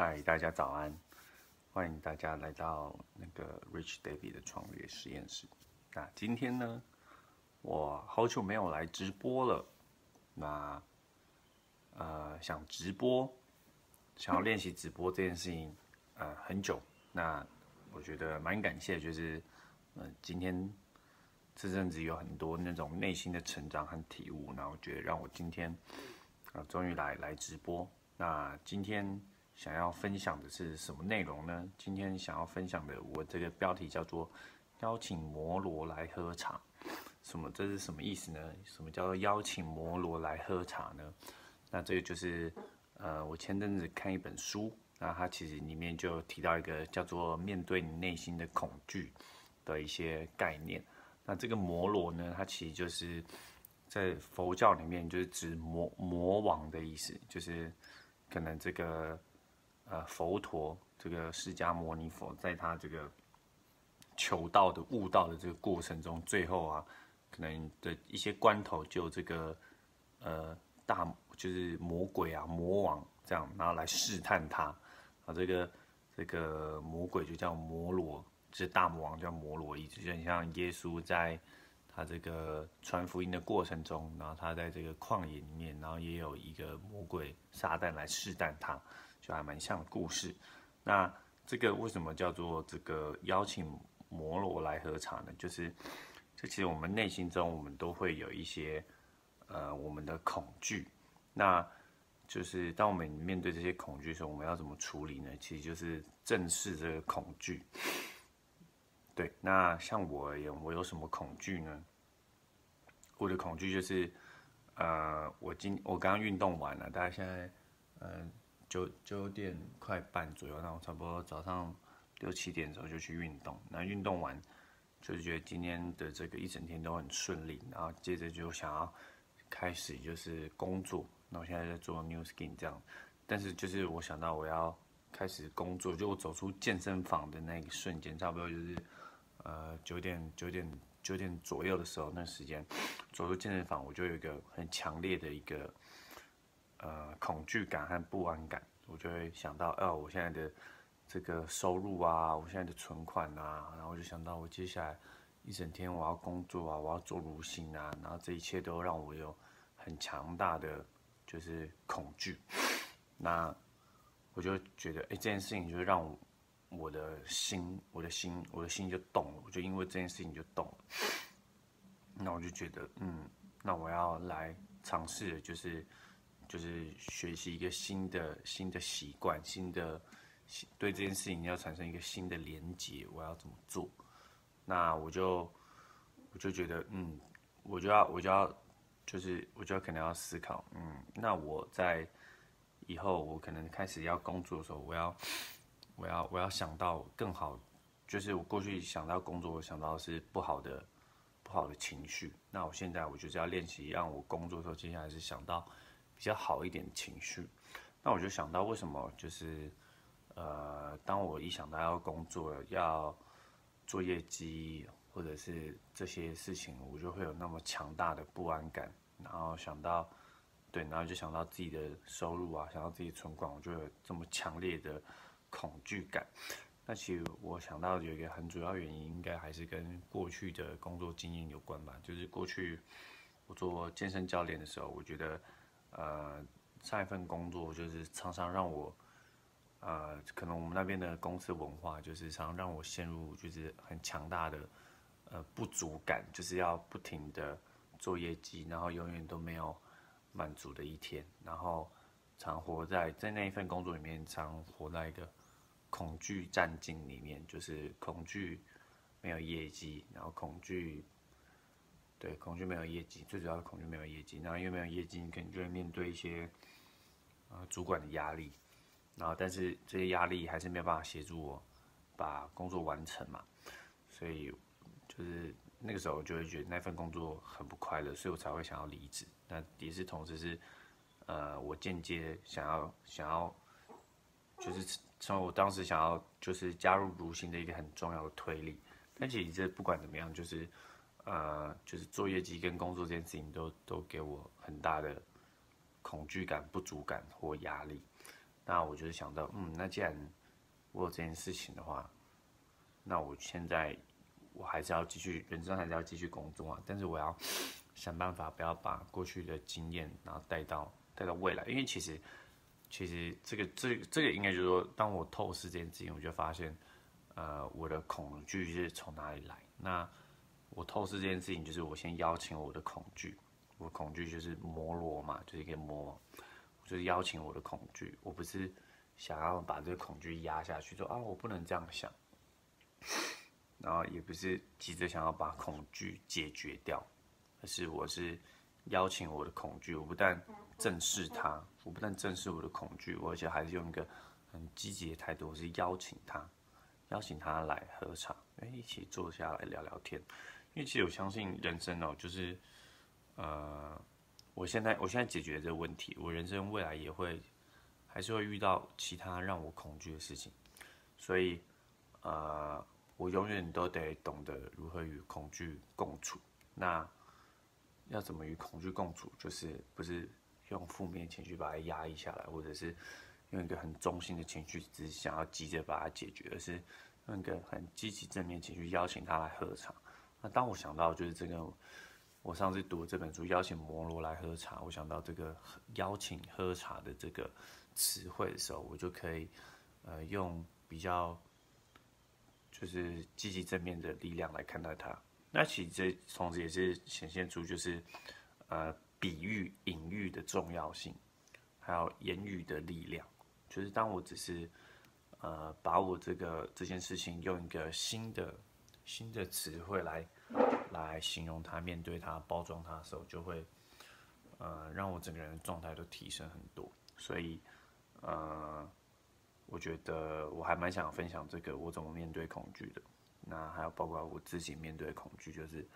嗨，大家早安！欢迎大家来到那个 Rich David 的创业实验室。那今天呢，我好久没有来直播了。那呃，想直播，想要练习直播这件事情，呃，很久。那我觉得蛮感谢，就是嗯，今天这阵子有很多那种内心的成长和体悟。那我觉得让我今天啊，终于来来直播。那今天。想要分享的是什么内容呢？今天想要分享的，我这个标题叫做“邀请摩罗来喝茶”。什么？这是什么意思呢？什么叫做邀请摩罗来喝茶呢？那这个就是，呃，我前阵子看一本书，那它其实里面就提到一个叫做“面对你内心的恐惧”的一些概念。那这个摩罗呢，它其实就是在佛教里面就是指魔魔王的意思，就是可能这个。呃，佛陀这个释迦牟尼佛，在他这个求道的悟道的这个过程中，最后啊，可能的一些关头，就这个呃大就是魔鬼啊魔王这样，然后来试探他啊，这个这个魔鬼就叫摩罗，这大魔王叫摩罗，意思就像耶稣在他这个传福音的过程中，然后他在这个旷野里面，然后也有一个魔鬼撒旦来试探他。就还蛮像故事，那这个为什么叫做这个邀请摩罗来喝茶呢？就是，这其实我们内心中我们都会有一些呃我们的恐惧，那就是当我们面对这些恐惧的时候，我们要怎么处理呢？其实就是正视这个恐惧。对，那像我而言，我有什么恐惧呢？我的恐惧就是，呃，我今我刚刚运动完了，大家现在嗯。九九点快半左右，那我差不多早上六七点的时候就去运动。那运动完，就是觉得今天的这个一整天都很顺利。然后接着就想要开始就是工作。那我现在在做 New Skin 这样，但是就是我想到我要开始工作，就我走出健身房的那一瞬间，差不多就是呃九点九点九点左右的时候，那时间走出健身房，我就有一个很强烈的一个。呃，恐惧感和不安感，我就会想到，哦，我现在的这个收入啊，我现在的存款啊，然后我就想到，我接下来一整天我要工作啊，我要做如新啊，然后这一切都让我有很强大的就是恐惧。那我就觉得，哎，这件事情就让我我的心，我的心，我的心就动了，我就因为这件事情就动了。那我就觉得，嗯，那我要来尝试，就是。就是学习一个新的新的习惯，新的对这件事情要产生一个新的连接，我要怎么做？那我就我就觉得，嗯，我就要我就要就是我就要可能要思考，嗯，那我在以后我可能开始要工作的时候，我要我要我要想到更好，就是我过去想到工作，我想到是不好的不好的情绪，那我现在我就是要练习，让我工作的时候，接下来是想到。比较好一点情绪，那我就想到为什么就是，呃，当我一想到要工作、要做业绩或者是这些事情，我就会有那么强大的不安感。然后想到，对，然后就想到自己的收入啊，想到自己存款，我就有这么强烈的恐惧感。那其实我想到有一个很主要原因，应该还是跟过去的工作经验有关吧。就是过去我做健身教练的时候，我觉得。呃，上一份工作就是常常让我，呃，可能我们那边的公司文化就是常让我陷入就是很强大的呃不足感，就是要不停的做业绩，然后永远都没有满足的一天，然后常活在在那一份工作里面，常活在一个恐惧战境里面，就是恐惧没有业绩，然后恐惧。对，恐惧没有业绩，最主要的恐惧没有业绩。然后因为没有业绩，你可能就会面对一些，呃，主管的压力。然后，但是这些压力还是没有办法协助我把工作完成嘛。所以，就是那个时候就会觉得那份工作很不快乐，所以我才会想要离职。那也是同时是，呃，我间接想要想要，就是从我当时想要就是加入如新的一个很重要的推力。但其实这不管怎么样，就是。呃，就是做业绩跟工作这件事情都都给我很大的恐惧感、不足感或压力。那我就是想到，嗯，那既然我有这件事情的话，那我现在我还是要继续人生，还是要继续工作啊。但是我要想办法不要把过去的经验，然后带到带到未来，因为其实其实这个这这个应该就是说，当我透视这件事情，我就发现，呃，我的恐惧是从哪里来？那我透视这件事情，就是我先邀请我的恐惧，我恐惧就是摩罗嘛，就是一个魔。就是邀请我的恐惧，我不是想要把这个恐惧压下去，说啊我不能这样想，然后也不是急着想要把恐惧解决掉，而是我是邀请我的恐惧，我不但正视它，我不但正视我的恐惧，而且还是用一个很积极的态度，我是邀请他，邀请他来喝茶，哎，一起坐下来聊聊天，因为其实我相信人生哦，就是呃。我现在，我现在解决这个问题，我人生未来也会，还是会遇到其他让我恐惧的事情，所以，呃，我永远都得懂得如何与恐惧共处。那要怎么与恐惧共处？就是不是用负面情绪把它压抑下来，或者是用一个很中性的情绪，只是想要急着把它解决，而是用一个很积极正面情绪邀请他来喝茶。那当我想到就是这个。我上次读这本书，邀请摩罗来喝茶，我想到这个邀请喝茶的这个词汇的时候，我就可以呃用比较就是积极正面的力量来看待它。那其实这同时也是显现出就是呃比喻、隐喻的重要性，还有言语的力量。就是当我只是呃把我这个这件事情用一个新的新的词汇来。来形容它，面对它，包装它的时候，就会，呃，让我整个人的状态都提升很多。所以，呃，我觉得我还蛮想分享这个我怎么面对恐惧的。那还有包括我自己面对恐惧，就是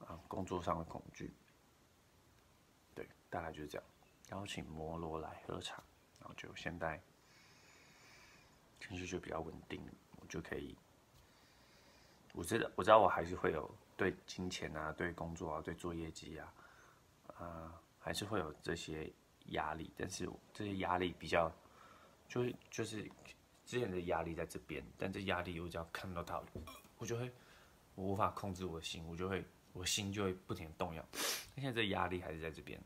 啊，工作上的恐惧。对，大概就是这样。邀请摩罗来喝茶，然后就现在情绪就比较稳定，我就可以。我知道，我知道，我还是会有。对金钱啊，对工作啊，对做业绩啊，呃，还是会有这些压力。但是这些压力比较，就是就是之前的压力在这边，但这压力我只要看到它，我就会我无法控制我的心，我就会我心就会不停动摇。但现在这压力还是在这边，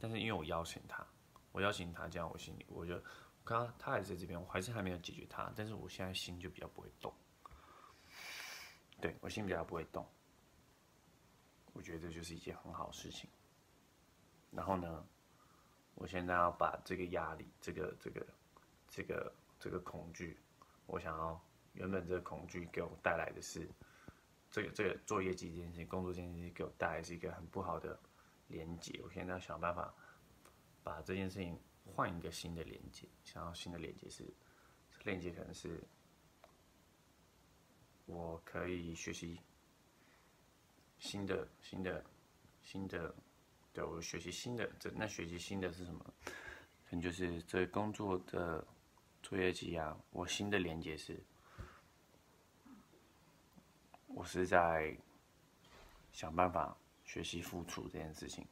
但是因为我邀请他，我邀请他，这样我心里我就刚刚他还在这边，我还是还没有解决他，但是我现在心就比较不会动。对我心比较不会动。我觉得这就是一件很好的事情。然后呢，我现在要把这个压力、这个、这个、这个、这个恐惧，我想要原本这个恐惧给我带来的是，这个、这个作业绩这件事情、工作这件事情给我带来是一个很不好的连接。我现在要想办法把这件事情换一个新的连接，想要新的连接是，链接可能是我可以学习。新的新的新的，对我学习新的，这那学习新的是什么？可能就是这工作的作业集啊。我新的连接是，我是在想办法学习付出这件事情。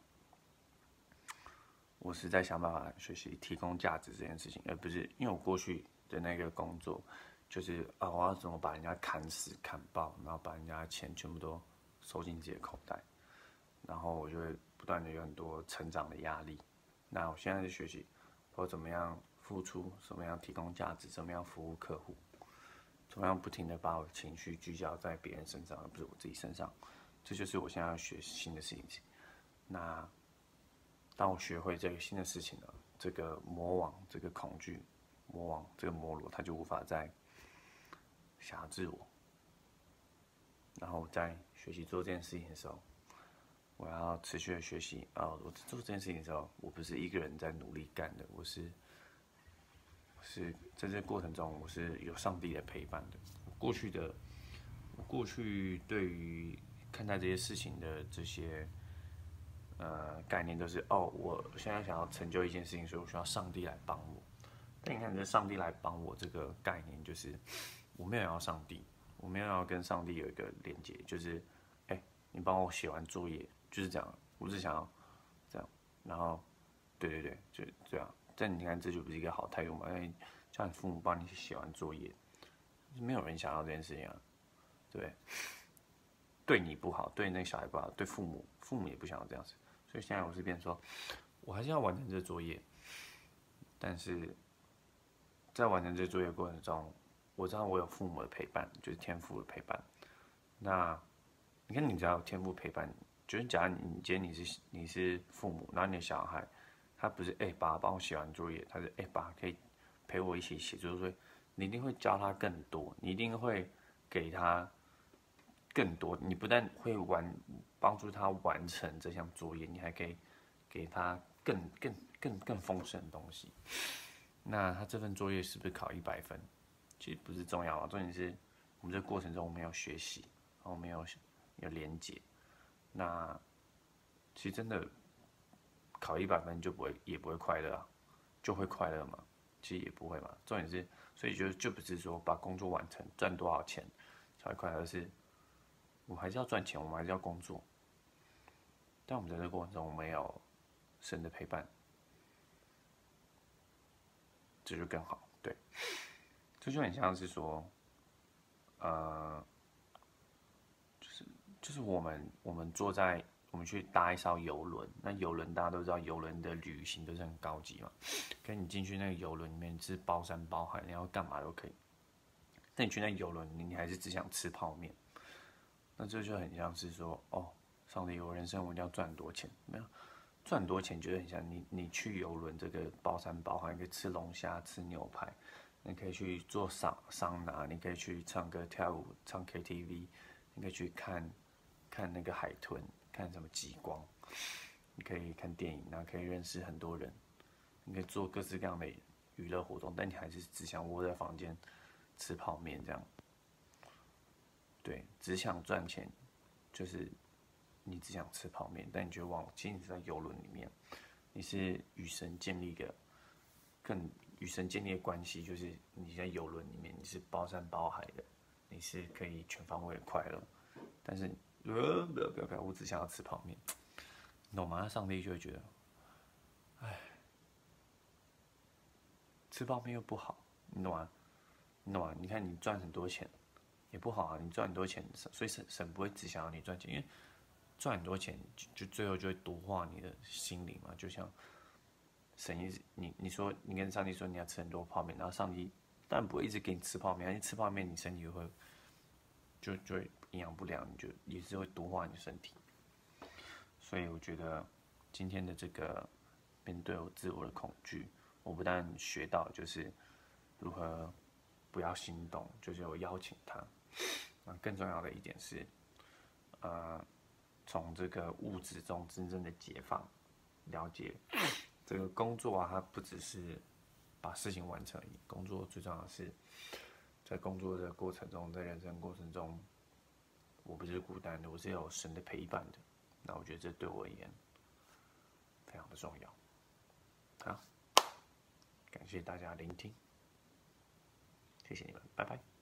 我是在想办法学习提供价值这件事情，而不是因为我过去的那个工作，就是啊，我要怎么把人家砍死砍爆，然后把人家的钱全部都。收进自己的口袋，然后我就会不断的有很多成长的压力。那我现在在学习，我怎么样付出，怎么样提供价值，怎么样服务客户，怎么样不停的把我的情绪聚焦在别人身上，而不是我自己身上。这就是我现在要学新的事情。那当我学会这个新的事情了，这个魔王，这个恐惧魔王，这个魔罗，他就无法再辖制我。然后在学习做这件事情的时候，我要持续的学习啊！我做这件事情的时候，我不是一个人在努力干的，我是是在这过程中，我是有上帝的陪伴的。过去的过去对于看待这些事情的这些呃概念，都是哦，我现在想要成就一件事情，所以我需要上帝来帮我。但你看，这上帝来帮我这个概念，就是我没有要上帝，我没有要跟上帝有一个连接，就是。哎你帮我写完作业，就是这样。我只想要这样，然后，对对对，就这样。这你看这就不是一个好态度嘛？因为叫你父母帮你写完作业，没有人想要这件事情啊，对不对？对你不好，对那个小孩不好，对父母，父母也不想要这样子。所以现在我是变说，我还是要完成这作业，但是在完成这作业过程中，我知道我有父母的陪伴，就是天赋的陪伴。那你看，你只要有天赋陪伴，就是假如你今天你是你是父母，然后你的小孩，他不是哎爸帮我写完作业，他是哎爸可以陪我一起写作业，你一定会教他更多，你一定会给他。更多，你不但会完帮助他完成这项作业，你还可以给他更更更更丰盛的东西。那他这份作业是不是考一百分？其实不是重要啊，重点是我们这过程中我们要学习，然后我们要有连接。那其实真的考一百分就不会也不会快乐啊，就会快乐吗？其实也不会嘛。重点是，所以就就不是说把工作完成赚多少钱才会快乐，而是。我还是要赚钱，我们还是要工作。但我们在这过程中，我们有神的陪伴，这就更好。对，这就很像是说，呃，就是就是我们我们坐在我们去搭一艘游轮，那游轮大家都知道，游轮的旅行都是很高级嘛。跟你进去那个游轮里面是包山包海，你要干嘛都可以。但你去那游轮，你你还是只想吃泡面。那这就很像是说，哦，上帝，我人生我一定要赚很多钱，没有赚多钱，就很像你你去游轮这个包山包海，可以吃龙虾、吃牛排，你可以去做桑桑拿，你可以去唱歌跳舞、唱 KTV，你可以去看看那个海豚，看什么极光，你可以看电影，然后可以认识很多人，你可以做各式各样的娱乐活动，但你还是只想窝在房间吃泡面这样。对，只想赚钱，就是你只想吃泡面，但你觉得忘，其实你在游轮里面，你是与神建立一个更与神建立的关系，就是你在游轮里面，你是包山包海的，你是可以全方位的快乐。但是，呃，不要不要不要，我只想要吃泡面，懂吗？上帝就会觉得，哎，吃泡面又不好，你懂吗？你懂吗？你看你赚很多钱。也不好啊，你赚很多钱，所以神神不会只想要你赚钱，因为赚很多钱就就最后就会毒化你的心灵嘛。就像神一直你你说你跟上帝说你要吃很多泡面，然后上帝但不会一直给你吃泡面，因为吃泡面你身体就会就就营养不良，你就也是会毒化你身体。所以我觉得今天的这个面对我自我的恐惧，我不但学到就是如何不要心动，就是我邀请他。那更重要的一点是，呃，从这个物质中真正的解放，了解这个工作啊，它不只是把事情完成。工作最重要的是，在工作的过程中，在人生过程中，我不是孤单的，我是有神的陪伴的。那我觉得这对我而言非常的重要。好，感谢大家聆听，谢谢你们，拜拜。